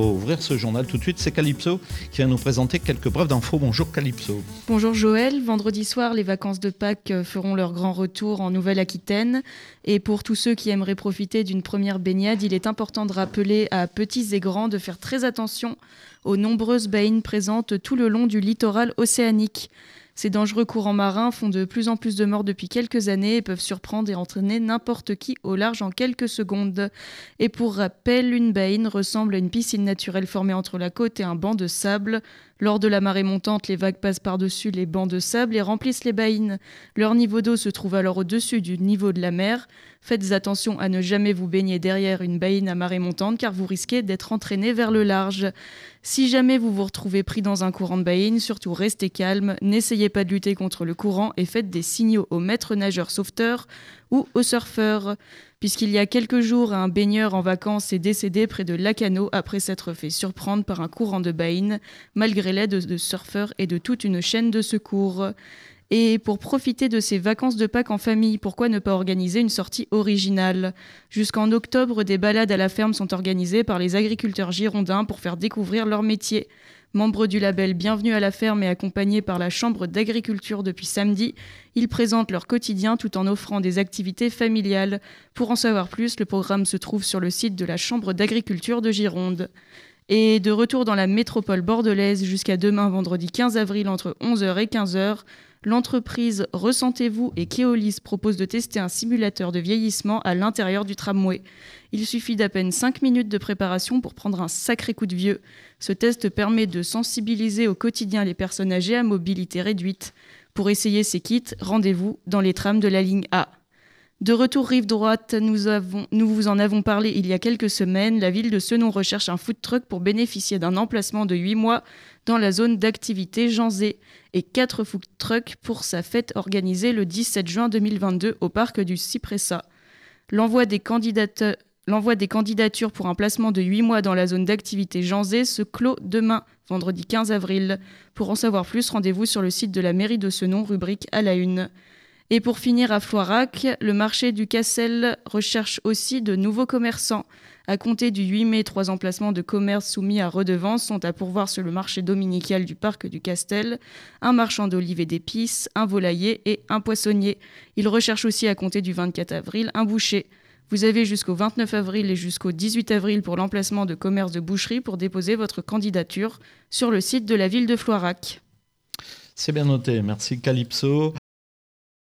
ouvrir ce journal tout de suite, c'est Calypso qui va nous présenter quelques brèves d'infos. Bonjour Calypso. Bonjour Joël. Vendredi soir, les vacances de Pâques feront leur grand retour en Nouvelle-Aquitaine. Et pour tous ceux qui aimeraient profiter d'une première baignade, il est important de rappeler à petits et grands de faire très attention aux nombreuses baïnes présentes tout le long du littoral océanique. Ces dangereux courants marins font de plus en plus de morts depuis quelques années et peuvent surprendre et entraîner n'importe qui au large en quelques secondes. Et pour rappel, une baïne ressemble à une piscine naturelle formée entre la côte et un banc de sable. Lors de la marée montante, les vagues passent par-dessus les bancs de sable et remplissent les baïnes. Leur niveau d'eau se trouve alors au-dessus du niveau de la mer. Faites attention à ne jamais vous baigner derrière une baïne à marée montante car vous risquez d'être entraîné vers le large. Si jamais vous vous retrouvez pris dans un courant de baïne, surtout restez calme, n'essayez pas de lutter contre le courant et faites des signaux aux maîtres nageurs sauveteurs ou aux surfeurs. Puisqu'il y a quelques jours, un baigneur en vacances est décédé près de Lacano après s'être fait surprendre par un courant de baïne, malgré l'aide de surfeurs et de toute une chaîne de secours. Et pour profiter de ces vacances de Pâques en famille, pourquoi ne pas organiser une sortie originale? Jusqu'en octobre, des balades à la ferme sont organisées par les agriculteurs girondins pour faire découvrir leur métier. Membres du label Bienvenue à la ferme et accompagnés par la Chambre d'agriculture depuis samedi, ils présentent leur quotidien tout en offrant des activités familiales. Pour en savoir plus, le programme se trouve sur le site de la Chambre d'agriculture de Gironde. Et de retour dans la métropole bordelaise jusqu'à demain vendredi 15 avril entre 11h et 15h, l'entreprise Ressentez-vous et Keolis propose de tester un simulateur de vieillissement à l'intérieur du tramway. Il suffit d'à peine 5 minutes de préparation pour prendre un sacré coup de vieux. Ce test permet de sensibiliser au quotidien les personnes âgées à mobilité réduite. Pour essayer ces kits, rendez-vous dans les trams de la ligne A. De retour rive droite, nous, vous en avons parlé il y a quelques semaines. La ville de Senon recherche un food truck pour bénéficier d'un emplacement de 8 mois dans la zone d'activité Janzé et 4 food trucks pour sa fête organisée le 17 juin 2022 au parc du Cypressa. L'envoi des, des, candidatures pour un placement de 8 mois dans la zone d'activité Janzé se clôt demain, vendredi 15 avril. Pour en savoir plus, rendez-vous sur le site de la mairie de Senon, rubrique à la une. Et pour finir à Floirac, le marché du Cassel recherche aussi de nouveaux commerçants. À compter du 8 mai, trois emplacements de commerce soumis à redevance sont à pourvoir sur le marché dominical du parc du Castel, un marchand d'olives et d'épices, un volailler et un poissonnier. Ils recherchent aussi à compter du 24 avril un boucher. Vous avez jusqu'au 29 avril et jusqu'au 18 avril pour l'emplacement de commerce de boucherie pour déposer votre candidature sur le site de la ville de Floirac. C'est bien noté, merci Calypso.